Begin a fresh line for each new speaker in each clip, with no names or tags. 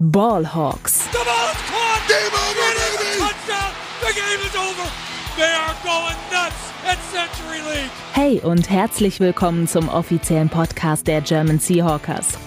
Ballhawks.
The ball is caught. Game over, baby. Touchdown. The game is over. They are going nuts at Century League.
Hey und herzlich willkommen zum offiziellen Podcast der German Seahawkers.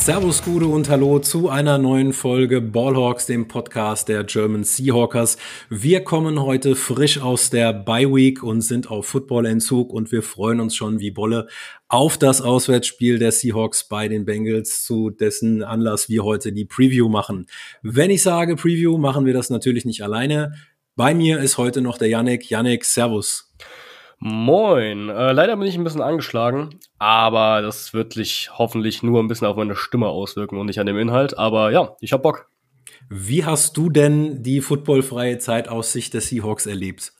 Servus, Gude und Hallo zu einer neuen Folge Ballhawks, dem Podcast der German Seahawkers. Wir kommen heute frisch aus der Bye Week und sind auf Footballentzug und wir freuen uns schon wie Bolle auf das Auswärtsspiel der Seahawks bei den Bengals, zu dessen Anlass wir heute die Preview machen. Wenn ich sage Preview, machen wir das natürlich nicht alleine. Bei mir ist heute noch der Yannick. Yannick, Servus.
Moin. Äh, leider bin ich ein bisschen angeschlagen, aber das wird sich hoffentlich nur ein bisschen auf meine Stimme auswirken und nicht an dem Inhalt. Aber ja, ich hab Bock.
Wie hast du denn die footballfreie Zeit aus Sicht der Seahawks erlebt?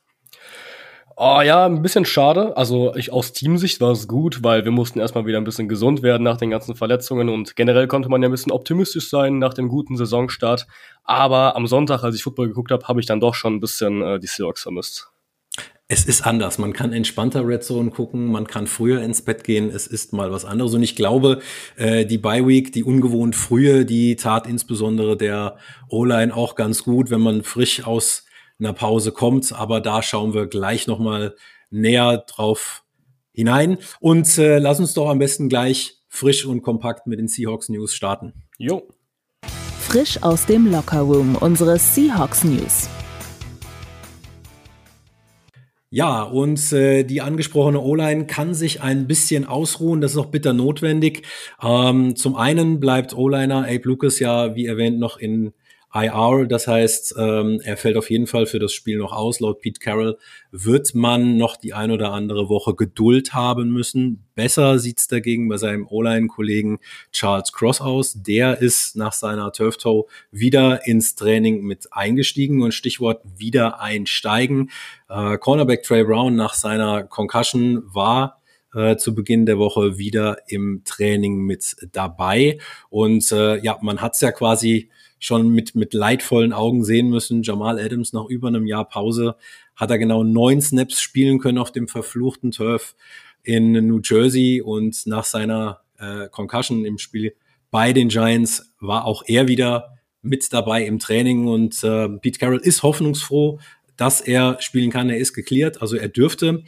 Oh ja, ein bisschen schade. Also ich aus Teamsicht war es gut, weil wir mussten erstmal wieder ein bisschen gesund werden nach den ganzen Verletzungen und generell konnte man ja ein bisschen optimistisch sein nach dem guten Saisonstart. Aber am Sonntag, als ich Football geguckt habe, habe ich dann doch schon ein bisschen äh, die Seahawks vermisst.
Es ist anders. Man kann entspannter Red Zone gucken, man kann früher ins Bett gehen. Es ist mal was anderes. Und ich glaube, äh, die Bye Week, die ungewohnt frühe, die tat insbesondere der O-Line auch ganz gut, wenn man frisch aus einer Pause kommt. Aber da schauen wir gleich noch mal näher drauf hinein. Und äh, lass uns doch am besten gleich frisch und kompakt mit den Seahawks News starten.
Jo.
Frisch aus dem Locker Room unsere Seahawks News.
Ja, und äh, die angesprochene O-Line kann sich ein bisschen ausruhen. Das ist auch bitter notwendig. Ähm, zum einen bleibt O-Liner Abe Lucas ja, wie erwähnt, noch in IR. Das heißt, ähm, er fällt auf jeden Fall für das Spiel noch aus. Laut Pete Carroll wird man noch die ein oder andere Woche Geduld haben müssen. Besser sieht's dagegen bei seinem O-Line-Kollegen Charles Cross aus. Der ist nach seiner Turf Toe wieder ins Training mit eingestiegen und Stichwort wieder einsteigen. Äh, Cornerback Trey Brown nach seiner Concussion war äh, zu Beginn der Woche wieder im Training mit dabei. Und äh, ja, man hat's ja quasi schon mit, mit leidvollen Augen sehen müssen. Jamal Adams nach über einem Jahr Pause hat er genau neun Snaps spielen können auf dem verfluchten Turf in New Jersey und nach seiner äh, Concussion im Spiel bei den Giants war auch er wieder mit dabei im Training und äh, Pete Carroll ist hoffnungsfroh, dass er spielen kann. Er ist geklärt, also er dürfte.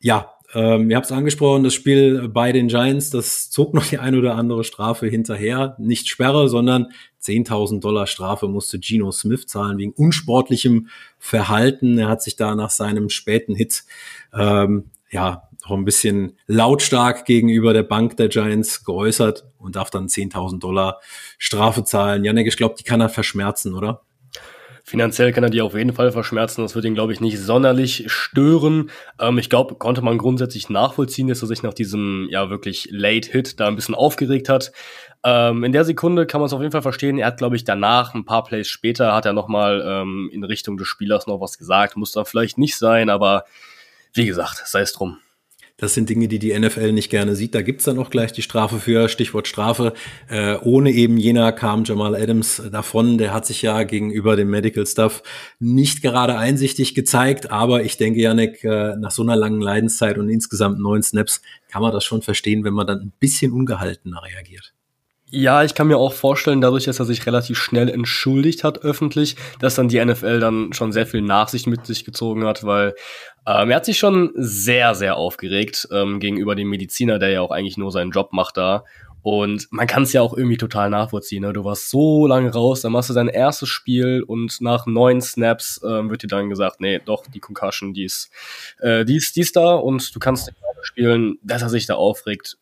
Ja, ähm, ihr habt es angesprochen, das Spiel bei den Giants, das zog noch die ein oder andere Strafe hinterher. Nicht Sperre, sondern 10.000 Dollar Strafe musste Geno Smith zahlen wegen unsportlichem Verhalten. Er hat sich da nach seinem späten Hit ähm, ja auch ein bisschen lautstark gegenüber der Bank der Giants geäußert und darf dann 10.000 Dollar Strafe zahlen. Janek, ich glaube, die kann er verschmerzen, oder?
Finanziell kann er die auf jeden Fall verschmerzen. Das wird ihn, glaube ich, nicht sonderlich stören. Ähm, ich glaube, konnte man grundsätzlich nachvollziehen, dass er sich nach diesem ja wirklich Late Hit da ein bisschen aufgeregt hat. Ähm, in der Sekunde kann man es auf jeden Fall verstehen. Er hat, glaube ich, danach, ein paar Plays später, hat er nochmal ähm, in Richtung des Spielers noch was gesagt. Muss dann vielleicht nicht sein, aber wie gesagt, sei es drum.
Das sind Dinge, die die NFL nicht gerne sieht. Da gibt's dann auch gleich die Strafe für, Stichwort Strafe. Äh, ohne eben jener kam Jamal Adams davon. Der hat sich ja gegenüber dem Medical Stuff nicht gerade einsichtig gezeigt. Aber ich denke, Janik, äh, nach so einer langen Leidenszeit und insgesamt neun Snaps kann man das schon verstehen, wenn man dann ein bisschen ungehaltener reagiert.
Ja, ich kann mir auch vorstellen, dadurch, dass er sich relativ schnell entschuldigt hat öffentlich, dass dann die NFL dann schon sehr viel Nachsicht mit sich gezogen hat, weil ähm, er hat sich schon sehr, sehr aufgeregt ähm, gegenüber dem Mediziner, der ja auch eigentlich nur seinen Job macht da. Und man kann es ja auch irgendwie total nachvollziehen. Ne? Du warst so lange raus, dann machst du dein erstes Spiel und nach neun Snaps ähm, wird dir dann gesagt, nee, doch, die Concussion, die ist, äh, die ist, die ist da und du kannst nicht spielen, dass er sich da aufregt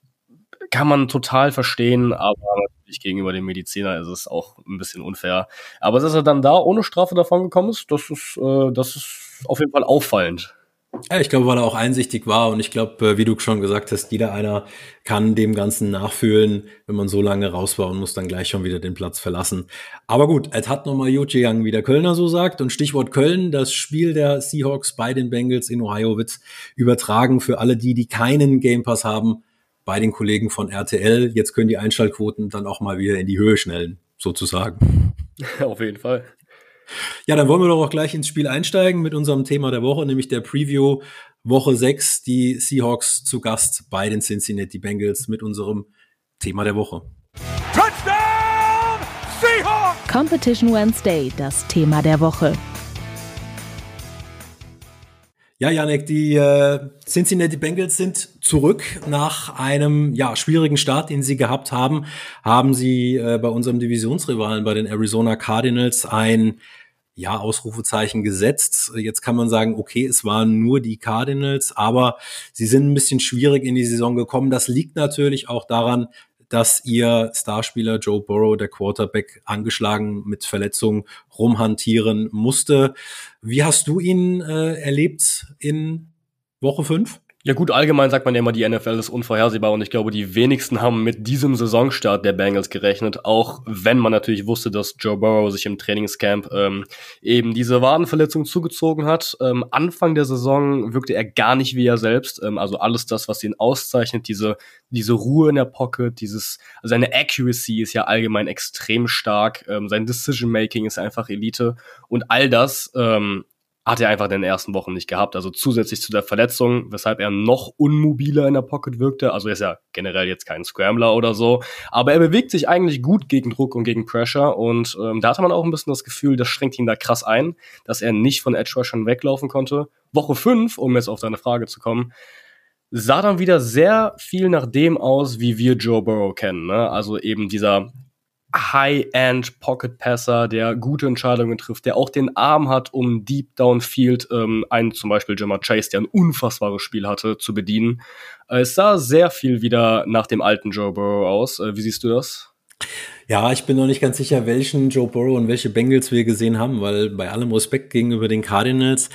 kann man total verstehen, aber natürlich gegenüber dem Mediziner ist es auch ein bisschen unfair. Aber dass er dann da ohne Strafe davon gekommen ist, das ist, äh, das ist auf jeden Fall auffallend.
Ja, ich glaube, weil er auch einsichtig war und ich glaube, äh, wie du schon gesagt hast, jeder einer kann dem Ganzen nachfühlen, wenn man so lange raus war und muss dann gleich schon wieder den Platz verlassen. Aber gut, es hat nochmal gut gegangen, wie der Kölner so sagt. Und Stichwort Köln, das Spiel der Seahawks bei den Bengals in Ohio wird übertragen für alle die, die keinen Game Pass haben bei den Kollegen von RTL. Jetzt können die Einschaltquoten dann auch mal wieder in die Höhe schnellen, sozusagen.
Auf jeden Fall.
Ja, dann wollen wir doch auch gleich ins Spiel einsteigen mit unserem Thema der Woche, nämlich der Preview Woche 6, die Seahawks zu Gast bei den Cincinnati Bengals mit unserem Thema der Woche.
Touchdown Seahawks! Competition Wednesday, das Thema der Woche.
Ja, Janek, die äh, Cincinnati Bengals sind zurück nach einem ja, schwierigen Start, den sie gehabt haben. Haben sie äh, bei unserem Divisionsrivalen, bei den Arizona Cardinals, ein ja, Ausrufezeichen gesetzt. Jetzt kann man sagen, okay, es waren nur die Cardinals, aber sie sind ein bisschen schwierig in die Saison gekommen. Das liegt natürlich auch daran, dass ihr Starspieler Joe Burrow, der Quarterback, angeschlagen mit Verletzungen rumhantieren musste. Wie hast du ihn äh, erlebt in Woche 5?
Ja gut, allgemein sagt man ja immer, die NFL ist unvorhersehbar und ich glaube, die wenigsten haben mit diesem Saisonstart der Bengals gerechnet, auch wenn man natürlich wusste, dass Joe Burrow sich im Trainingscamp ähm, eben diese Wadenverletzung zugezogen hat. Ähm, Anfang der Saison wirkte er gar nicht wie er selbst, ähm, also alles das, was ihn auszeichnet, diese, diese Ruhe in der Pocket, dieses, also seine Accuracy ist ja allgemein extrem stark, ähm, sein Decision-Making ist einfach Elite. Und all das ähm, hat er einfach in den ersten Wochen nicht gehabt. Also zusätzlich zu der Verletzung, weshalb er noch unmobiler in der Pocket wirkte. Also er ist ja generell jetzt kein Scrambler oder so. Aber er bewegt sich eigentlich gut gegen Druck und gegen Pressure. Und ähm, da hatte man auch ein bisschen das Gefühl, das schränkt ihn da krass ein, dass er nicht von Edge Rushern weglaufen konnte. Woche 5, um jetzt auf deine Frage zu kommen, sah dann wieder sehr viel nach dem aus, wie wir Joe Burrow kennen. Ne? Also eben dieser High-End Pocket Passer, der gute Entscheidungen trifft, der auch den Arm hat, um Deep Downfield ähm, einen zum Beispiel Jamar Chase, der ein unfassbares Spiel hatte, zu bedienen. Äh, es sah sehr viel wieder nach dem alten Joe Burrow aus. Äh, wie siehst du das?
Ja, ich bin noch nicht ganz sicher, welchen Joe Burrow und welche Bengals wir gesehen haben, weil bei allem Respekt gegenüber den Cardinals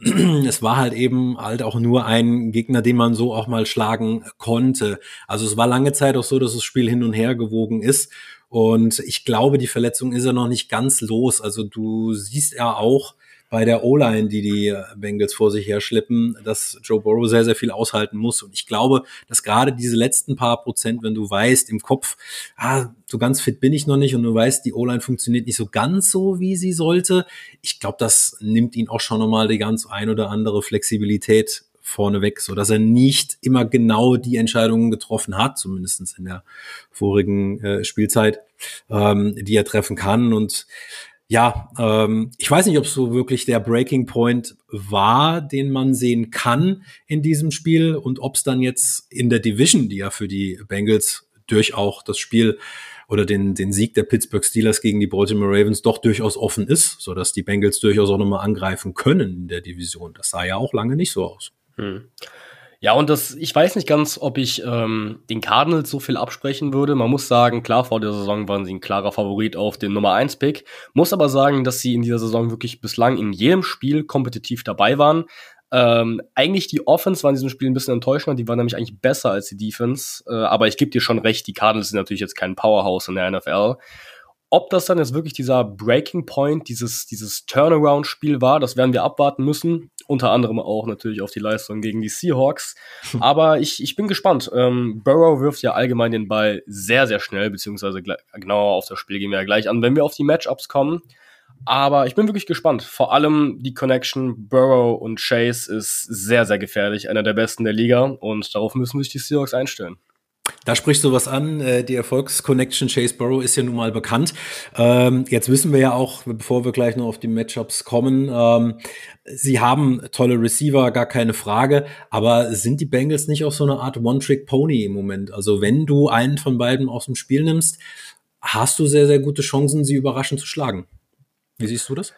es war halt eben halt auch nur ein Gegner, den man so auch mal schlagen konnte. Also es war lange Zeit auch so, dass das Spiel hin und her gewogen ist. Und ich glaube, die Verletzung ist ja noch nicht ganz los. Also du siehst ja auch bei der O-Line, die die Bengals vor sich her schleppen, dass Joe Burrow sehr, sehr viel aushalten muss. Und ich glaube, dass gerade diese letzten paar Prozent, wenn du weißt im Kopf, ah, so ganz fit bin ich noch nicht und du weißt, die O-Line funktioniert nicht so ganz so, wie sie sollte. Ich glaube, das nimmt ihn auch schon nochmal die ganz ein oder andere Flexibilität vorneweg, so dass er nicht immer genau die Entscheidungen getroffen hat, zumindestens in der vorigen äh, Spielzeit, ähm, die er treffen kann. Und ja, ähm, ich weiß nicht, ob es so wirklich der Breaking Point war, den man sehen kann in diesem Spiel und ob es dann jetzt in der Division, die ja für die Bengals durch auch das Spiel oder den, den Sieg der Pittsburgh Steelers gegen die Baltimore Ravens doch durchaus offen ist, so dass die Bengals durchaus auch nochmal angreifen können in der Division. Das sah ja auch lange nicht so aus. Hm.
Ja, und das, ich weiß nicht ganz, ob ich ähm, den Cardinals so viel absprechen würde. Man muss sagen, klar, vor der Saison waren sie ein klarer Favorit auf den Nummer 1 Pick. Muss aber sagen, dass sie in dieser Saison wirklich bislang in jedem Spiel kompetitiv dabei waren. Ähm, eigentlich die Offense war in diesem Spiel ein bisschen enttäuschend, die war nämlich eigentlich besser als die Defense. Äh, aber ich gebe dir schon recht, die Cardinals sind natürlich jetzt kein Powerhouse in der NFL. Ob das dann jetzt wirklich dieser Breaking Point, dieses, dieses Turnaround-Spiel war, das werden wir abwarten müssen. Unter anderem auch natürlich auf die Leistung gegen die Seahawks. Aber ich, ich bin gespannt. Ähm, Burrow wirft ja allgemein den Ball sehr, sehr schnell, beziehungsweise genauer auf das Spiel gehen wir ja gleich an, wenn wir auf die Matchups kommen. Aber ich bin wirklich gespannt. Vor allem die Connection Burrow und Chase ist sehr, sehr gefährlich. Einer der besten der Liga. Und darauf müssen sich die Seahawks einstellen.
Da sprichst du was an. Äh, die Erfolgsconnection Chase Burrow ist ja nun mal bekannt. Ähm, jetzt wissen wir ja auch, bevor wir gleich noch auf die Matchups kommen, ähm, sie haben tolle Receiver, gar keine Frage. Aber sind die Bengals nicht auch so eine Art One-Trick-Pony im Moment? Also wenn du einen von beiden aus dem Spiel nimmst, hast du sehr, sehr gute Chancen, sie überraschend zu schlagen. Wie siehst du das?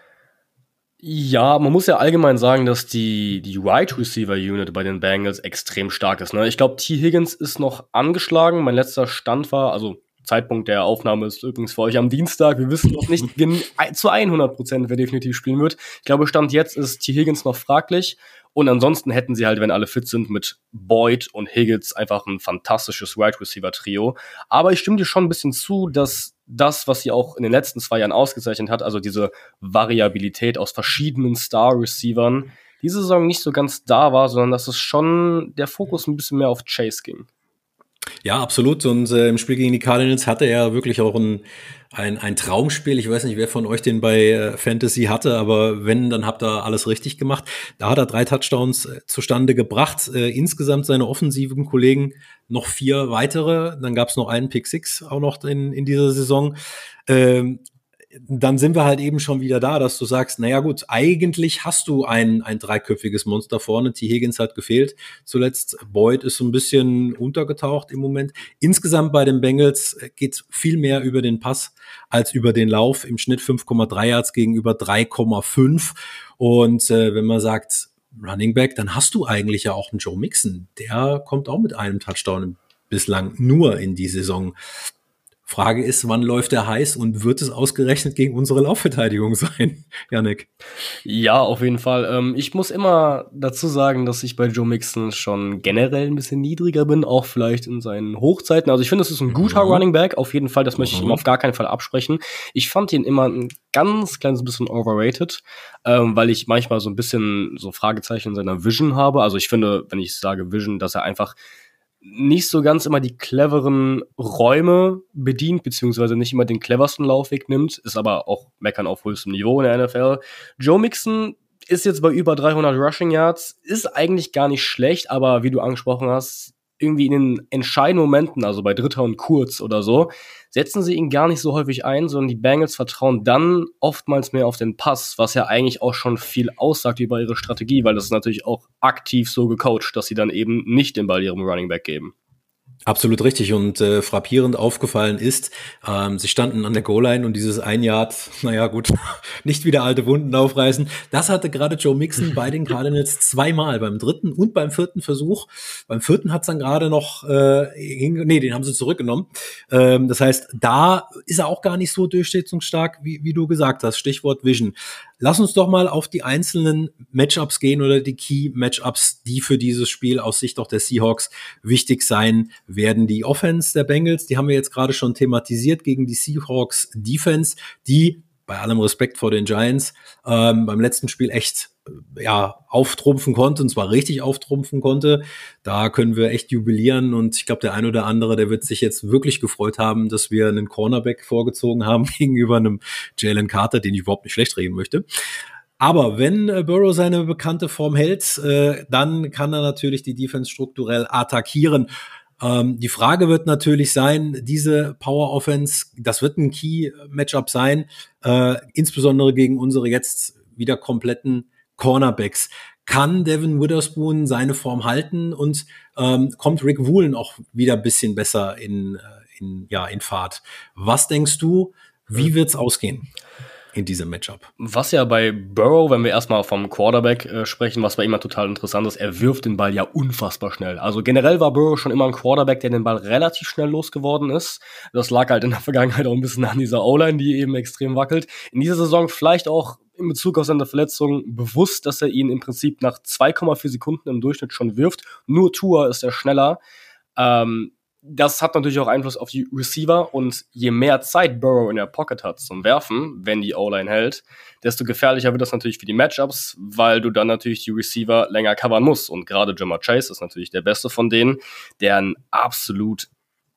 Ja, man muss ja allgemein sagen, dass die, die Wide Receiver Unit bei den Bengals extrem stark ist. Ne? Ich glaube, T. Higgins ist noch angeschlagen. Mein letzter Stand war, also Zeitpunkt der Aufnahme ist übrigens für euch am Dienstag. Wir wissen noch nicht zu 100 Prozent, wer definitiv spielen wird. Ich glaube, Stand jetzt ist T. Higgins noch fraglich. Und ansonsten hätten sie halt, wenn alle fit sind, mit Boyd und Higgins einfach ein fantastisches Wide Receiver Trio. Aber ich stimme dir schon ein bisschen zu, dass das, was sie auch in den letzten zwei Jahren ausgezeichnet hat, also diese Variabilität aus verschiedenen Star Receivern, diese Saison nicht so ganz da war, sondern dass es schon der Fokus ein bisschen mehr auf Chase ging.
Ja, absolut. Und äh, im Spiel gegen die Cardinals hatte er wirklich auch ein, ein, ein Traumspiel. Ich weiß nicht, wer von euch den bei äh, Fantasy hatte, aber wenn, dann habt ihr alles richtig gemacht. Da hat er drei Touchdowns äh, zustande gebracht. Äh, insgesamt seine offensiven Kollegen noch vier weitere. Dann gab es noch einen Pick Six auch noch in, in dieser Saison. Ähm, dann sind wir halt eben schon wieder da, dass du sagst, naja gut, eigentlich hast du ein, ein dreiköpfiges Monster vorne. T. Higgins hat gefehlt. Zuletzt Boyd ist so ein bisschen untergetaucht im Moment. Insgesamt bei den Bengals geht viel mehr über den Pass als über den Lauf. Im Schnitt 5,3 Yards gegenüber 3,5. Und äh, wenn man sagt, Running Back, dann hast du eigentlich ja auch einen Joe Mixon. Der kommt auch mit einem Touchdown bislang nur in die Saison. Frage ist, wann läuft er heiß und wird es ausgerechnet gegen unsere Laufverteidigung sein, Janik?
Ja, auf jeden Fall. Ähm, ich muss immer dazu sagen, dass ich bei Joe Mixon schon generell ein bisschen niedriger bin, auch vielleicht in seinen Hochzeiten. Also ich finde, es ist ein guter mhm. Running Back, auf jeden Fall. Das möchte ich ihm mhm. auf gar keinen Fall absprechen. Ich fand ihn immer ein ganz kleines bisschen overrated, ähm, weil ich manchmal so ein bisschen so Fragezeichen in seiner Vision habe. Also ich finde, wenn ich sage Vision, dass er einfach nicht so ganz immer die cleveren Räume bedient, beziehungsweise nicht immer den cleversten Laufweg nimmt, ist aber auch meckern auf höchstem Niveau in der NFL. Joe Mixon ist jetzt bei über 300 Rushing Yards, ist eigentlich gar nicht schlecht, aber wie du angesprochen hast, irgendwie in den entscheidenden Momenten, also bei Dritter und Kurz oder so, setzen sie ihn gar nicht so häufig ein, sondern die Bengals vertrauen dann oftmals mehr auf den Pass, was ja eigentlich auch schon viel aussagt über ihre Strategie, weil das ist natürlich auch aktiv so gecoacht, dass sie dann eben nicht den Ball ihrem Running Back geben.
Absolut richtig und äh, frappierend aufgefallen ist, ähm, sie standen an der Goal-Line und dieses ein Yard, naja gut, nicht wieder alte Wunden aufreißen. Das hatte gerade Joe Mixon bei den Cardinals zweimal, beim dritten und beim vierten Versuch. Beim vierten hat's dann gerade noch, äh, hing, nee, den haben sie zurückgenommen. Ähm, das heißt, da ist er auch gar nicht so durchsetzungsstark, wie, wie du gesagt hast, Stichwort Vision. Lass uns doch mal auf die einzelnen Matchups gehen oder die Key Matchups, die für dieses Spiel aus Sicht auch der Seahawks wichtig sein werden. Die Offense der Bengals, die haben wir jetzt gerade schon thematisiert gegen die Seahawks Defense, die bei allem Respekt vor den Giants ähm, beim letzten Spiel echt ja auftrumpfen konnte und zwar richtig auftrumpfen konnte. Da können wir echt jubilieren und ich glaube, der ein oder andere, der wird sich jetzt wirklich gefreut haben, dass wir einen Cornerback vorgezogen haben gegenüber einem Jalen Carter, den ich überhaupt nicht schlecht reden möchte. Aber wenn äh, Burrow seine bekannte Form hält, äh, dann kann er natürlich die Defense strukturell attackieren. Ähm, die Frage wird natürlich sein, diese Power Offense, das wird ein Key-Matchup sein, äh, insbesondere gegen unsere jetzt wieder kompletten Cornerbacks. Kann Devin Witherspoon seine Form halten und ähm, kommt Rick Woolen auch wieder ein bisschen besser in, äh, in, ja, in Fahrt? Was denkst du, wie wird's ausgehen? In diesem Matchup.
Was ja bei Burrow, wenn wir erstmal vom Quarterback äh, sprechen, was bei ihm total interessant ist, er wirft den Ball ja unfassbar schnell. Also generell war Burrow schon immer ein Quarterback, der den Ball relativ schnell losgeworden ist. Das lag halt in der Vergangenheit auch ein bisschen an dieser O-Line, die eben extrem wackelt. In dieser Saison vielleicht auch in Bezug auf seine Verletzung bewusst, dass er ihn im Prinzip nach 2,4 Sekunden im Durchschnitt schon wirft. Nur Tour ist er schneller. Ähm, das hat natürlich auch Einfluss auf die Receiver und je mehr Zeit Burrow in der Pocket hat zum Werfen, wenn die O-Line hält, desto gefährlicher wird das natürlich für die Matchups, weil du dann natürlich die Receiver länger covern musst. Und gerade Jamar Chase ist natürlich der beste von denen, der ein absolut,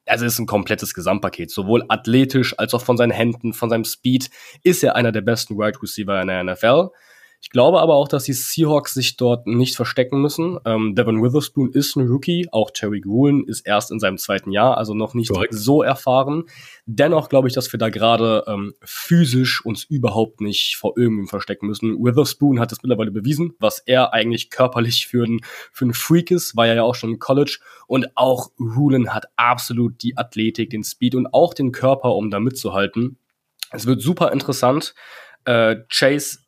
also ist ein komplettes Gesamtpaket, sowohl athletisch als auch von seinen Händen, von seinem Speed, ist er einer der besten Wide Receiver in der NFL. Ich glaube aber auch, dass die Seahawks sich dort nicht verstecken müssen. Ähm, Devin Witherspoon ist ein Rookie, auch Terry Gruen ist erst in seinem zweiten Jahr, also noch nicht Correct. so erfahren. Dennoch glaube ich, dass wir da gerade ähm, physisch uns überhaupt nicht vor irgendwem verstecken müssen. Witherspoon hat es mittlerweile bewiesen, was er eigentlich körperlich für ein, für ein Freak ist, war ja auch schon im College. Und auch Rulen hat absolut die Athletik, den Speed und auch den Körper, um da mitzuhalten. Es wird super interessant. Äh, Chase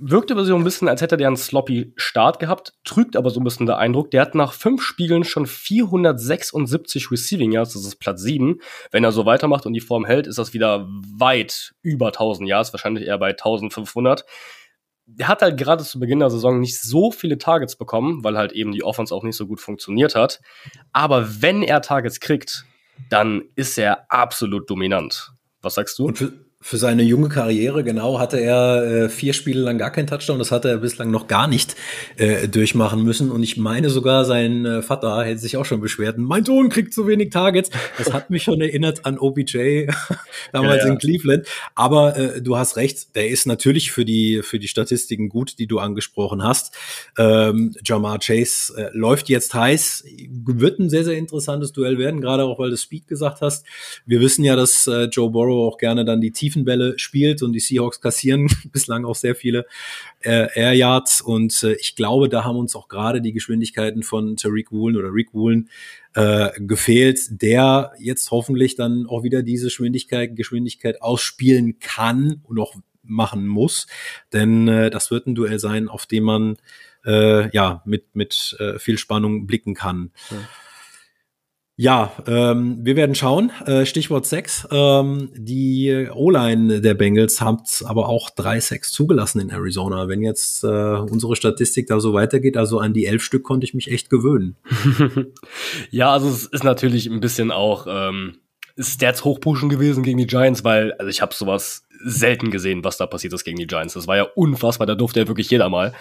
wirkt aber so ein bisschen, als hätte der einen sloppy Start gehabt, trügt aber so ein bisschen der Eindruck, der hat nach fünf Spielen schon 476 Receiving Yards, das ist Platz sieben. Wenn er so weitermacht und die Form hält, ist das wieder weit über 1000 Yards, wahrscheinlich eher bei 1500. Der hat halt gerade zu Beginn der Saison nicht so viele Targets bekommen, weil halt eben die Offense auch nicht so gut funktioniert hat. Aber wenn er Targets kriegt, dann ist er absolut dominant. Was sagst du?
Für, seine junge Karriere, genau, hatte er äh, vier Spiele lang gar keinen Touchdown. Das hatte er bislang noch gar nicht äh, durchmachen müssen. Und ich meine sogar, sein äh, Vater hätte sich auch schon beschwert. Mein Sohn kriegt zu wenig Targets. Das hat mich schon erinnert an OBJ damals ja, ja. in Cleveland. Aber äh, du hast recht, der ist natürlich für die, für die Statistiken gut, die du angesprochen hast. Ähm, Jamar Chase äh, läuft jetzt heiß. Wird ein sehr, sehr interessantes Duell werden, gerade auch, weil du Speed gesagt hast. Wir wissen ja, dass äh, Joe Burrow auch gerne dann die tiefen Tiefenbälle spielt und die Seahawks kassieren bislang auch sehr viele äh, Air Yards und äh, ich glaube, da haben uns auch gerade die Geschwindigkeiten von Tariq Woolen oder Rick Woolen äh, gefehlt, der jetzt hoffentlich dann auch wieder diese Geschwindigkeit, Geschwindigkeit ausspielen kann und auch machen muss, denn äh, das wird ein Duell sein, auf dem man äh, ja mit mit äh, viel Spannung blicken kann. Ja. Ja, ähm, wir werden schauen. Äh, Stichwort Sex. Ähm, die O-Line der Bengals hat aber auch drei Sex zugelassen in Arizona. Wenn jetzt äh, unsere Statistik da so weitergeht, also an die elf Stück konnte ich mich echt gewöhnen.
ja, also es ist natürlich ein bisschen auch ähm, Stats hochpushen gewesen gegen die Giants, weil also ich habe sowas selten gesehen, was da passiert ist gegen die Giants. Das war ja unfassbar, da durfte ja wirklich jeder mal.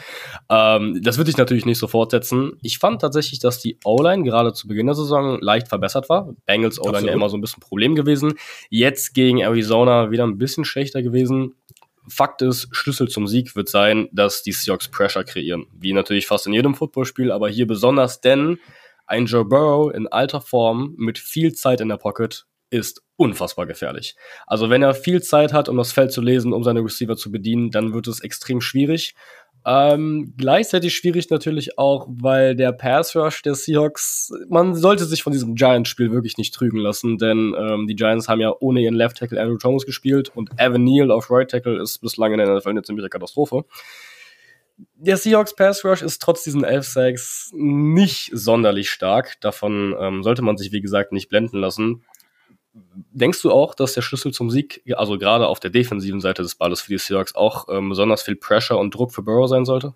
Ähm, das würde ich natürlich nicht so fortsetzen. Ich fand tatsächlich, dass die O-Line gerade zu Beginn der Saison leicht verbessert war. Bengals O-Line ja immer so ein bisschen ein Problem gewesen. Jetzt gegen Arizona wieder ein bisschen schlechter gewesen. Fakt ist, Schlüssel zum Sieg wird sein, dass die Seahawks Pressure kreieren. Wie natürlich fast in jedem Footballspiel, aber hier besonders, denn ein Joe Burrow in alter Form mit viel Zeit in der Pocket ist unfassbar gefährlich. Also wenn er viel Zeit hat, um das Feld zu lesen, um seine Receiver zu bedienen, dann wird es extrem schwierig. Ähm, gleichzeitig schwierig natürlich auch, weil der Pass Rush der Seahawks, man sollte sich von diesem Giants-Spiel wirklich nicht trügen lassen, denn ähm, die Giants haben ja ohne ihren Left Tackle Andrew Thomas gespielt und Evan Neal auf Right Tackle ist bislang in der NFL eine ziemliche Katastrophe. Der Seahawks Pass Rush ist trotz diesen 11 Sacks nicht sonderlich stark. Davon ähm, sollte man sich, wie gesagt, nicht blenden lassen. Denkst du auch, dass der Schlüssel zum Sieg, also gerade auf der defensiven Seite des Balles für die Seahawks, auch ähm, besonders viel Pressure und Druck für Burrow sein sollte?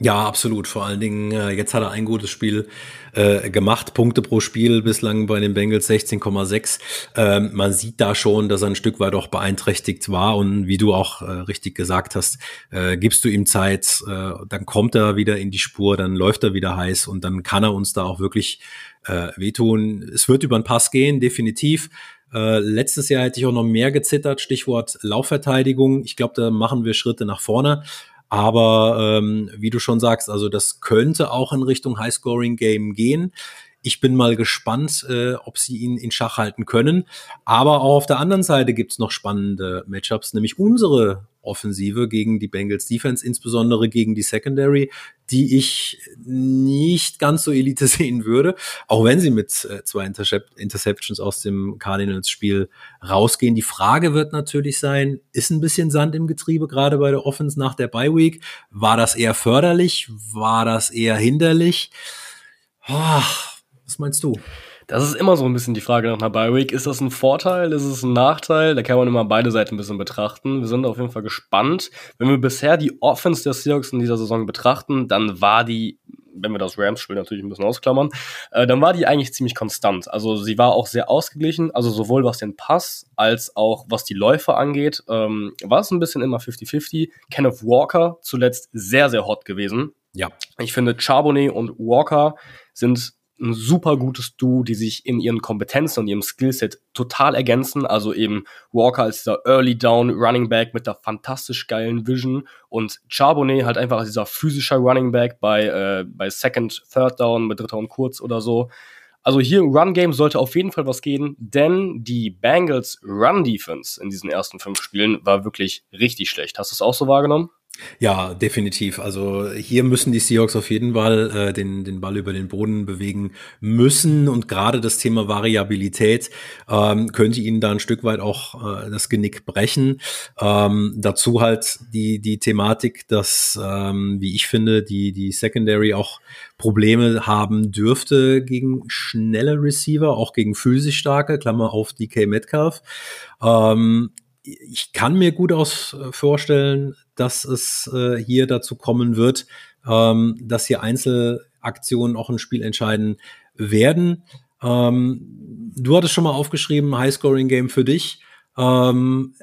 Ja, absolut. Vor allen Dingen, äh, jetzt hat er ein gutes Spiel äh, gemacht. Punkte pro Spiel bislang bei den Bengals 16,6. Ähm, man sieht da schon, dass er ein Stück weit auch beeinträchtigt war. Und wie du auch äh, richtig gesagt hast, äh, gibst du ihm Zeit, äh, dann kommt er wieder in die Spur, dann läuft er wieder heiß und dann kann er uns da auch wirklich äh, wehtun. Es wird über den Pass gehen, definitiv. Äh, letztes Jahr hätte ich auch noch mehr gezittert, Stichwort Laufverteidigung. Ich glaube, da machen wir Schritte nach vorne. Aber ähm, wie du schon sagst, also das könnte auch in Richtung High-Scoring-Game gehen. Ich bin mal gespannt, äh, ob sie ihn in Schach halten können. Aber auch auf der anderen Seite gibt's noch spannende Matchups, nämlich unsere Offensive gegen die Bengals Defense, insbesondere gegen die Secondary, die ich nicht ganz so Elite sehen würde, auch wenn sie mit äh, zwei Intercep Interceptions aus dem Cardinals-Spiel rausgehen. Die Frage wird natürlich sein, ist ein bisschen Sand im Getriebe, gerade bei der Offense nach der Bye Week? War das eher förderlich? War das eher hinderlich? Oh, was meinst du?
Das ist immer so ein bisschen die Frage nach einer Bye Week. Ist das ein Vorteil? Ist es ein Nachteil? Da kann man immer beide Seiten ein bisschen betrachten. Wir sind auf jeden Fall gespannt. Wenn wir bisher die Offense der Seahawks in dieser Saison betrachten, dann war die wenn wir das Rams-Spiel natürlich ein bisschen ausklammern, äh, dann war die eigentlich ziemlich konstant. Also sie war auch sehr ausgeglichen, also sowohl was den Pass als auch was die Läufe angeht, ähm, war es ein bisschen immer 50-50. Kenneth Walker zuletzt sehr, sehr hot gewesen. Ja. Ich finde, Charbonnet und Walker sind ein super gutes Duo, die sich in ihren Kompetenzen und ihrem Skillset total ergänzen. Also eben Walker als dieser Early Down Running Back mit der fantastisch geilen Vision und Charbonnet halt einfach als dieser physischer Running Back bei, äh, bei Second, Third Down, mit dritter und kurz oder so. Also hier im Run Game sollte auf jeden Fall was gehen, denn die Bengals Run Defense in diesen ersten fünf Spielen war wirklich richtig schlecht. Hast du es auch so wahrgenommen?
Ja, definitiv. Also hier müssen die Seahawks auf jeden Fall äh, den, den Ball über den Boden bewegen müssen und gerade das Thema Variabilität ähm, könnte ihnen da ein Stück weit auch äh, das Genick brechen. Ähm, dazu halt die, die Thematik, dass, ähm, wie ich finde, die, die Secondary auch Probleme haben dürfte gegen schnelle Receiver, auch gegen physisch starke, Klammer auf DK Metcalf. Ähm, ich kann mir gut aus äh, vorstellen, dass es äh, hier dazu kommen wird, ähm, dass hier Einzelaktionen auch ein Spiel entscheiden werden. Ähm, du hattest schon mal aufgeschrieben, High-Scoring-Game für dich. Ähm,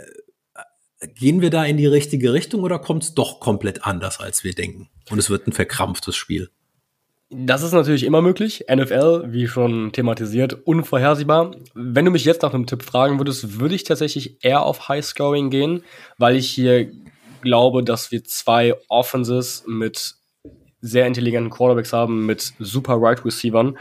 Gehen wir da in die richtige Richtung oder kommt es doch komplett anders, als wir denken? Und es wird ein verkrampftes Spiel.
Das ist natürlich immer möglich. NFL, wie schon thematisiert, unvorhersehbar. Wenn du mich jetzt nach einem Tipp fragen würdest, würde ich tatsächlich eher auf High Scoring gehen, weil ich hier glaube, dass wir zwei Offenses mit sehr intelligenten Quarterbacks haben, mit super Right Receivern.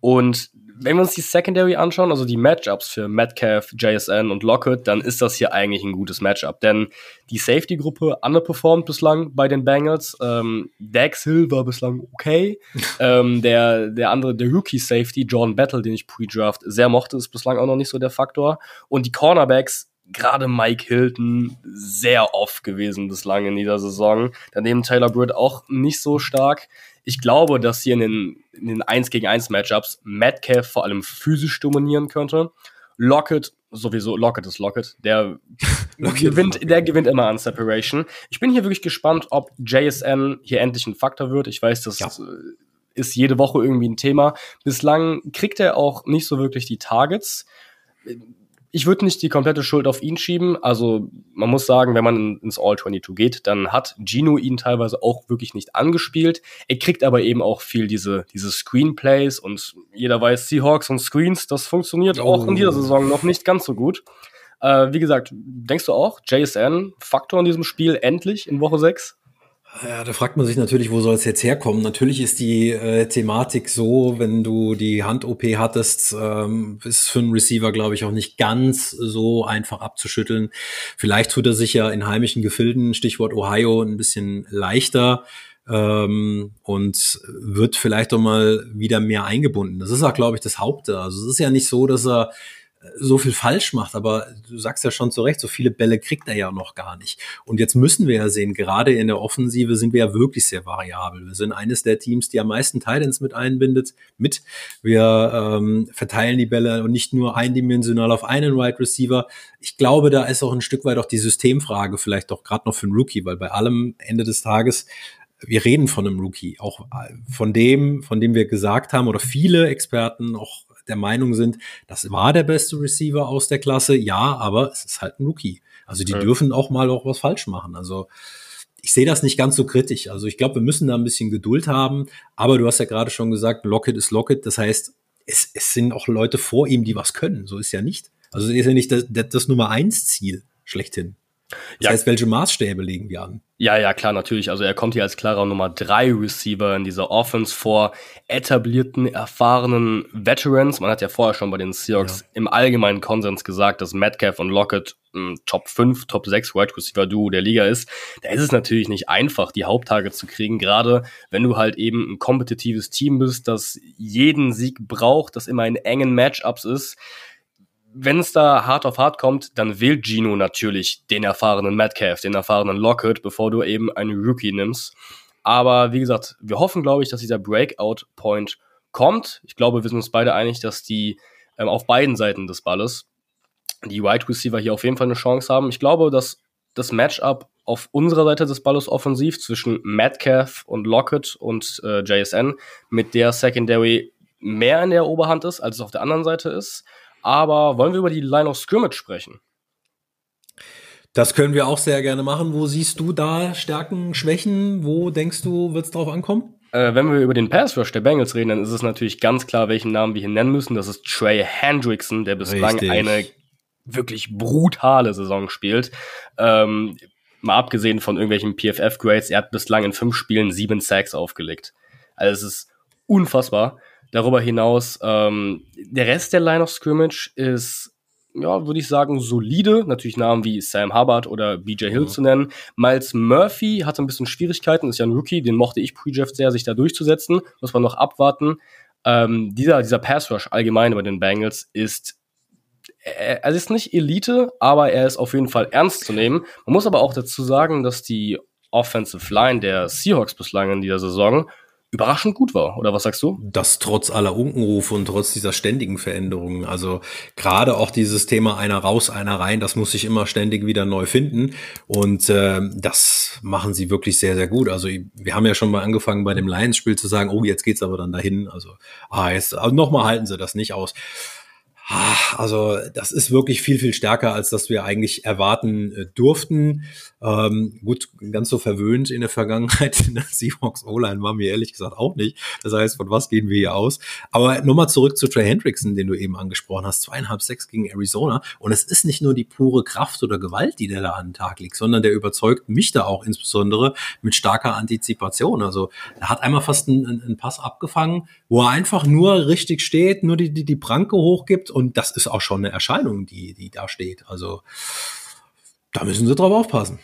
Und wenn wir uns die Secondary anschauen, also die Matchups für Metcalf, JSN und Lockett, dann ist das hier eigentlich ein gutes Matchup. Denn die Safety-Gruppe underperformed bislang bei den Bengals. Ähm, Dax Hill war bislang okay. ähm, der, der andere, der Rookie-Safety, John Battle, den ich pre-draft sehr mochte, ist bislang auch noch nicht so der Faktor. Und die Cornerbacks, gerade Mike Hilton, sehr oft gewesen bislang in dieser Saison. Daneben Taylor Britt auch nicht so stark ich glaube, dass hier in den, in den 1 gegen 1 Matchups Metcalf vor allem physisch dominieren könnte. Lockett, sowieso, Lockett ist Lockett, der gewinnt, der gewinnt immer an Separation. Ich bin hier wirklich gespannt, ob JSN hier endlich ein Faktor wird. Ich weiß, das ja. ist jede Woche irgendwie ein Thema. Bislang kriegt er auch nicht so wirklich die Targets ich würde nicht die komplette Schuld auf ihn schieben. Also man muss sagen, wenn man ins All-22 geht, dann hat Gino ihn teilweise auch wirklich nicht angespielt. Er kriegt aber eben auch viel diese, diese Screenplays und jeder weiß, Seahawks und Screens, das funktioniert oh. auch in dieser Saison noch nicht ganz so gut. Äh, wie gesagt, denkst du auch, JSN, Faktor in diesem Spiel endlich in Woche 6?
Ja, da fragt man sich natürlich, wo soll es jetzt herkommen? Natürlich ist die äh, Thematik so, wenn du die Hand-OP hattest, ähm, ist für einen Receiver, glaube ich, auch nicht ganz so einfach abzuschütteln. Vielleicht tut er sich ja in heimischen Gefilden, Stichwort Ohio, ein bisschen leichter ähm, und wird vielleicht doch mal wieder mehr eingebunden. Das ist auch, glaube ich, das Haupte. Also es ist ja nicht so, dass er so viel falsch macht, aber du sagst ja schon zu Recht, so viele Bälle kriegt er ja noch gar nicht. Und jetzt müssen wir ja sehen, gerade in der Offensive sind wir ja wirklich sehr variabel. Wir sind eines der Teams, die am meisten Titans mit einbindet, mit. Wir ähm, verteilen die Bälle und nicht nur eindimensional auf einen Wide Receiver. Ich glaube, da ist auch ein Stück weit auch die Systemfrage vielleicht doch gerade noch für einen Rookie, weil bei allem Ende des Tages wir reden von einem Rookie, auch von dem, von dem wir gesagt haben, oder viele Experten, auch der Meinung sind, das war der beste Receiver aus der Klasse, ja, aber es ist halt ein Rookie. Also die ja. dürfen auch mal auch was falsch machen. Also ich sehe das nicht ganz so kritisch. Also ich glaube, wir müssen da ein bisschen Geduld haben. Aber du hast ja gerade schon gesagt, Lockett ist Lockett. Das heißt, es, es sind auch Leute vor ihm, die was können. So ist ja nicht. Also ist ja nicht das, das Nummer eins Ziel schlechthin. Das ja. heißt, welche Maßstäbe legen wir an?
Ja, ja, klar, natürlich. Also er kommt hier als klarer Nummer drei Receiver in dieser Offense vor etablierten, erfahrenen Veterans. Man hat ja vorher schon bei den Seahawks ja. im allgemeinen Konsens gesagt, dass Metcalf und Lockett ein Top 5, Top 6 Wide Receiver Duo der Liga ist. Da ist es natürlich nicht einfach, die Haupttage zu kriegen, gerade wenn du halt eben ein kompetitives Team bist, das jeden Sieg braucht, das immer in engen Matchups ist wenn es da hart auf hart kommt, dann wählt Gino natürlich den erfahrenen Metcalf, den erfahrenen Lockett, bevor du eben einen Rookie nimmst. Aber wie gesagt, wir hoffen, glaube ich, dass dieser Breakout-Point kommt. Ich glaube, wir sind uns beide einig, dass die ähm, auf beiden Seiten des Balles die Wide Receiver hier auf jeden Fall eine Chance haben. Ich glaube, dass das Matchup auf unserer Seite des Balles offensiv zwischen Metcalf und Lockett und äh, JSN mit der Secondary mehr in der Oberhand ist, als es auf der anderen Seite ist. Aber wollen wir über die Line of Scrimmage sprechen?
Das können wir auch sehr gerne machen. Wo siehst du da Stärken, Schwächen? Wo denkst du, wird es drauf ankommen?
Äh, wenn wir über den Pass Rush der Bengals reden, dann ist es natürlich ganz klar, welchen Namen wir hier nennen müssen. Das ist Trey Hendrickson, der bislang Richtig. eine wirklich brutale Saison spielt. Ähm, mal abgesehen von irgendwelchen PFF-Grades, er hat bislang in fünf Spielen sieben Sacks aufgelegt. Also es ist unfassbar. Darüber hinaus, ähm, der Rest der Line of Scrimmage ist, ja, würde ich sagen, solide. Natürlich Namen wie Sam Hubbard oder BJ Hill mhm. zu nennen. Miles Murphy hatte ein bisschen Schwierigkeiten, ist ja ein Rookie, den mochte ich pre-Draft sehr, sich da durchzusetzen. Muss man noch abwarten. Ähm, dieser, dieser Pass Rush allgemein bei den Bengals ist er ist nicht Elite, aber er ist auf jeden Fall ernst zu nehmen. Man muss aber auch dazu sagen, dass die Offensive Line der Seahawks bislang in dieser Saison überraschend gut war, oder was sagst du?
Das trotz aller Unkenrufe und trotz dieser ständigen Veränderungen. Also gerade auch dieses Thema einer raus, einer rein, das muss sich immer ständig wieder neu finden. Und äh, das machen sie wirklich sehr, sehr gut. Also wir haben ja schon mal angefangen bei dem Lions-Spiel zu sagen, oh, jetzt geht's aber dann dahin. Also, ah, jetzt also nochmal halten sie das nicht aus. Ah, also das ist wirklich viel, viel stärker, als das wir eigentlich erwarten äh, durften. Ähm, gut, ganz so verwöhnt in der Vergangenheit in der Seahawks O-Line war mir ehrlich gesagt auch nicht. Das heißt, von was gehen wir hier aus? Aber nochmal zurück zu Trey Hendrickson, den du eben angesprochen hast. Zweieinhalb Sechs gegen Arizona. Und es ist nicht nur die pure Kraft oder Gewalt, die der da an den Tag liegt, sondern der überzeugt mich da auch insbesondere mit starker Antizipation. Also er hat einmal fast einen, einen Pass abgefangen, wo er einfach nur richtig steht, nur die, die, die Pranke hochgibt und das ist auch schon eine Erscheinung, die, die da steht. Also da müssen sie drauf aufpassen.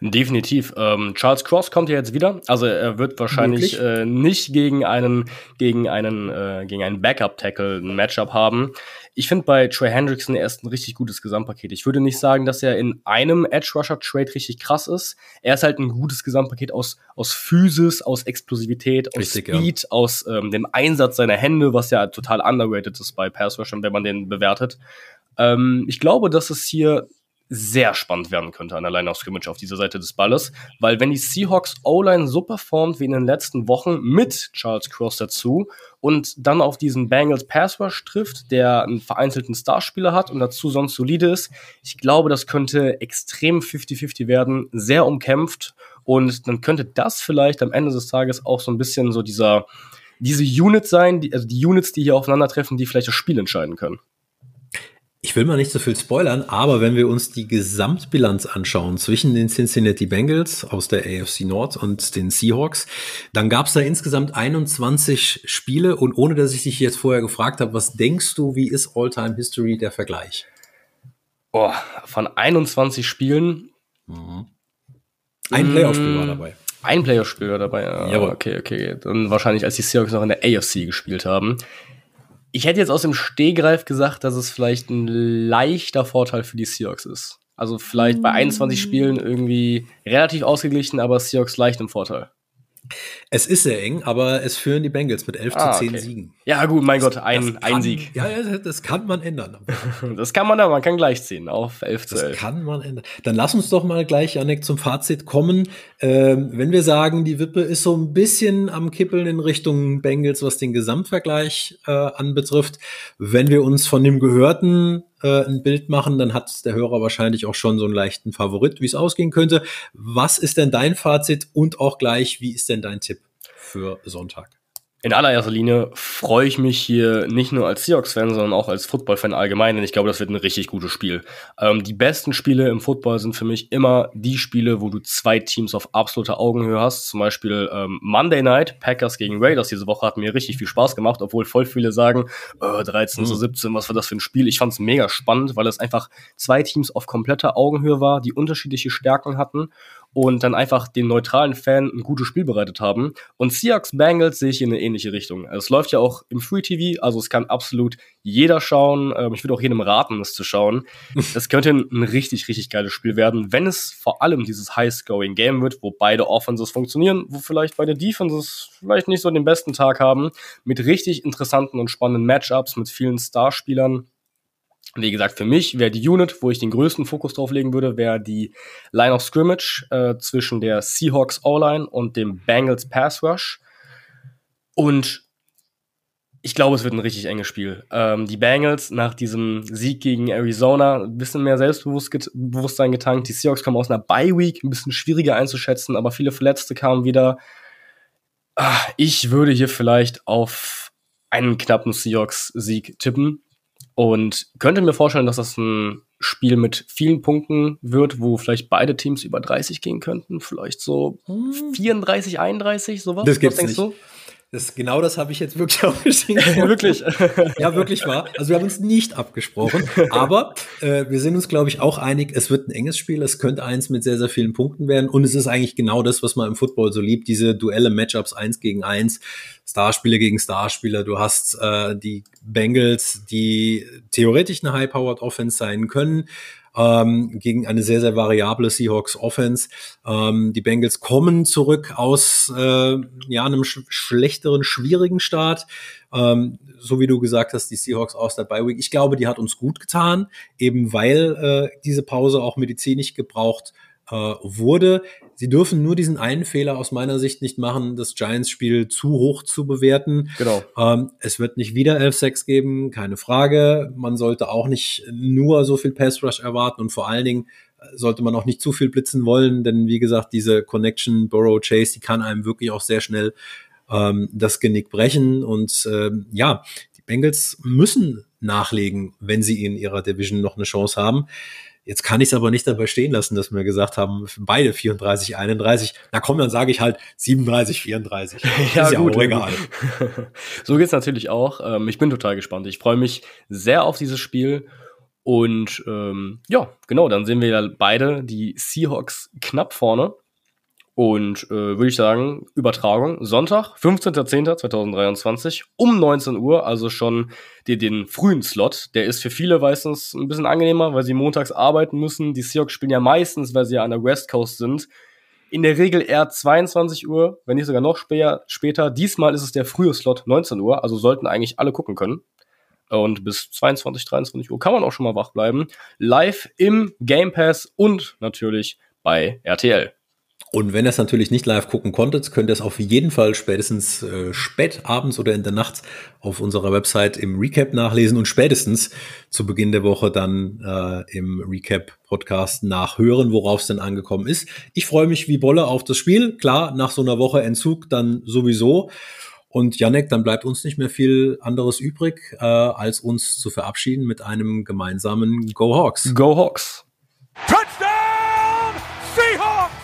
Definitiv. Ähm, Charles Cross kommt ja jetzt wieder. Also er wird wahrscheinlich äh, nicht gegen einen gegen einen äh, gegen einen Backup-Tackle ein Matchup haben. Ich finde bei Trey Hendrickson erst ein richtig gutes Gesamtpaket. Ich würde nicht sagen, dass er in einem Edge Rusher Trade richtig krass ist. Er ist halt ein gutes Gesamtpaket aus aus Physis, aus Explosivität, aus richtig, Speed, ja. aus ähm, dem Einsatz seiner Hände, was ja total underrated ist bei Pass Rushern, wenn man den bewertet. Ähm, ich glaube, dass es hier sehr spannend werden könnte an der Line of Scrimmage auf dieser Seite des Balles, weil wenn die Seahawks O-Line so performt wie in den letzten Wochen mit Charles Cross dazu und dann auf diesen Bengals Pass Rush trifft, der einen vereinzelten Starspieler hat und dazu sonst solide ist, ich glaube, das könnte extrem 50-50 werden, sehr umkämpft und dann könnte das vielleicht am Ende des Tages auch so ein bisschen so dieser diese Unit sein, die, also die Units, die hier aufeinandertreffen, die vielleicht das Spiel entscheiden können.
Ich will mal nicht so viel spoilern, aber wenn wir uns die Gesamtbilanz anschauen zwischen den Cincinnati Bengals aus der AFC Nord und den Seahawks, dann gab es da insgesamt 21 Spiele und ohne dass ich dich jetzt vorher gefragt habe, was denkst du, wie ist All-Time History der Vergleich?
Oh, von 21 Spielen.
Mhm. Ein Playoff-Spiel war dabei.
Ein Playoff-Spiel war dabei. Ja, Jawohl. Okay, okay. Dann wahrscheinlich, als die Seahawks noch in der AFC gespielt haben. Ich hätte jetzt aus dem Stehgreif gesagt, dass es vielleicht ein leichter Vorteil für die Seahawks ist. Also vielleicht bei 21 Spielen irgendwie relativ ausgeglichen, aber Seahawks leicht im Vorteil.
Es ist sehr eng, aber es führen die Bengals mit 11 ah, zu 10 okay. Siegen.
Ja, gut, mein das, Gott, ein,
kann,
ein Sieg.
Ja, das kann man ändern.
das kann man, aber man kann gleich ziehen auf 11 zu 11.
Das kann man ändern. Dann lass uns doch mal gleich, Janek, zum Fazit kommen. Ähm, wenn wir sagen, die Wippe ist so ein bisschen am Kippeln in Richtung Bengals, was den Gesamtvergleich äh, anbetrifft. Wenn wir uns von dem Gehörten äh, ein Bild machen, dann hat der Hörer wahrscheinlich auch schon so einen leichten Favorit, wie es ausgehen könnte. Was ist denn dein Fazit und auch gleich, wie ist denn dein Tipp für Sonntag?
In allererster Linie freue ich mich hier nicht nur als Seahawks-Fan, sondern auch als Football-Fan allgemein, denn ich glaube, das wird ein richtig gutes Spiel. Ähm, die besten Spiele im Football sind für mich immer die Spiele, wo du zwei Teams auf absoluter Augenhöhe hast. Zum Beispiel ähm, Monday Night, Packers gegen Raiders diese Woche hat mir richtig viel Spaß gemacht, obwohl voll viele sagen, äh, 13 zu 17, mhm. was war das für ein Spiel? Ich fand es mega spannend, weil es einfach zwei Teams auf kompletter Augenhöhe war, die unterschiedliche Stärken hatten und dann einfach den neutralen Fan ein gutes Spiel bereitet haben. Und Seahawks Bengals sehe ich in eine ähnliche Richtung. Also es läuft ja auch im Free TV, also es kann absolut jeder schauen. Ähm, ich würde auch jedem raten, es zu schauen. Das könnte ein richtig, richtig geiles Spiel werden, wenn es vor allem dieses High-Scoring Game wird, wo beide Offenses funktionieren, wo vielleicht beide Defenses vielleicht nicht so den besten Tag haben, mit richtig interessanten und spannenden Matchups, mit vielen Starspielern. Wie gesagt, für mich wäre die Unit, wo ich den größten Fokus drauf legen würde, wäre die Line of Scrimmage äh, zwischen der Seahawks O-Line und dem Bengals Pass Rush. Und ich glaube, es wird ein richtig enges Spiel. Ähm, die Bengals nach diesem Sieg gegen Arizona ein bisschen mehr Selbstbewusstsein getankt. Die Seahawks kommen aus einer Bye-Week, ein bisschen schwieriger einzuschätzen, aber viele Verletzte kamen wieder. Ah, ich würde hier vielleicht auf einen knappen Seahawks-Sieg tippen. Und könnte mir vorstellen, dass das ein Spiel mit vielen Punkten wird, wo vielleicht beide Teams über 30 gehen könnten. Vielleicht so 34, hm. 31, sowas.
Das gibt's Was denkst nicht. du? Das, genau das habe ich jetzt wirklich aufgeschrieben.
wirklich?
ja, wirklich wahr. Also wir haben uns nicht abgesprochen, aber äh, wir sind uns, glaube ich, auch einig, es wird ein enges Spiel, es könnte eins mit sehr, sehr vielen Punkten werden und es ist eigentlich genau das, was man im Football so liebt, diese Duelle, Matchups eins gegen eins, Starspieler gegen Starspieler. Du hast äh, die Bengals, die theoretisch eine High-Powered Offense sein können, ähm, gegen eine sehr, sehr variable Seahawks Offense. Ähm, die Bengals kommen zurück aus äh, ja, einem sch schlechteren, schwierigen Start. Ähm, so wie du gesagt hast, die Seahawks aus der Bye Week. Ich glaube, die hat uns gut getan, eben weil äh, diese Pause auch medizinisch gebraucht äh, wurde. Sie dürfen nur diesen einen Fehler aus meiner Sicht nicht machen, das Giants-Spiel zu hoch zu bewerten.
Genau.
Ähm, es wird nicht wieder 11-6 geben, keine Frage. Man sollte auch nicht nur so viel Pass-Rush erwarten und vor allen Dingen sollte man auch nicht zu viel blitzen wollen, denn wie gesagt, diese Connection Burrow Chase, die kann einem wirklich auch sehr schnell ähm, das Genick brechen. Und ähm, ja, die Bengals müssen nachlegen, wenn sie in ihrer Division noch eine Chance haben. Jetzt kann ich es aber nicht dabei stehen lassen, dass wir gesagt haben, beide 34, 31. Na komm, dann sage ich halt 37, 34.
ja, ist ja gut, auch egal. so geht's natürlich auch. Ähm, ich bin total gespannt. Ich freue mich sehr auf dieses Spiel. Und ähm, ja, genau, dann sehen wir ja beide die Seahawks knapp vorne. Und äh, würde ich sagen, Übertragung Sonntag, 15.10.2023 um 19 Uhr, also schon den, den frühen Slot. Der ist für viele meistens ein bisschen angenehmer, weil sie montags arbeiten müssen. Die Seahawks spielen ja meistens, weil sie ja an der West Coast sind. In der Regel eher 22 Uhr, wenn nicht sogar noch später. Diesmal ist es der frühe Slot 19 Uhr, also sollten eigentlich alle gucken können. Und bis 22, 23 Uhr kann man auch schon mal wach bleiben. Live im Game Pass und natürlich bei RTL.
Und wenn ihr es natürlich nicht live gucken konntet, könnt ihr es auf jeden Fall spätestens äh, spät abends oder in der Nacht auf unserer Website im Recap nachlesen und spätestens zu Beginn der Woche dann äh, im Recap-Podcast nachhören, worauf es denn angekommen ist. Ich freue mich wie Bolle auf das Spiel. Klar, nach so einer Woche Entzug dann sowieso. Und Janek, dann bleibt uns nicht mehr viel anderes übrig, äh, als uns zu verabschieden mit einem gemeinsamen Go Hawks.
Go Hawks.
Touchdown!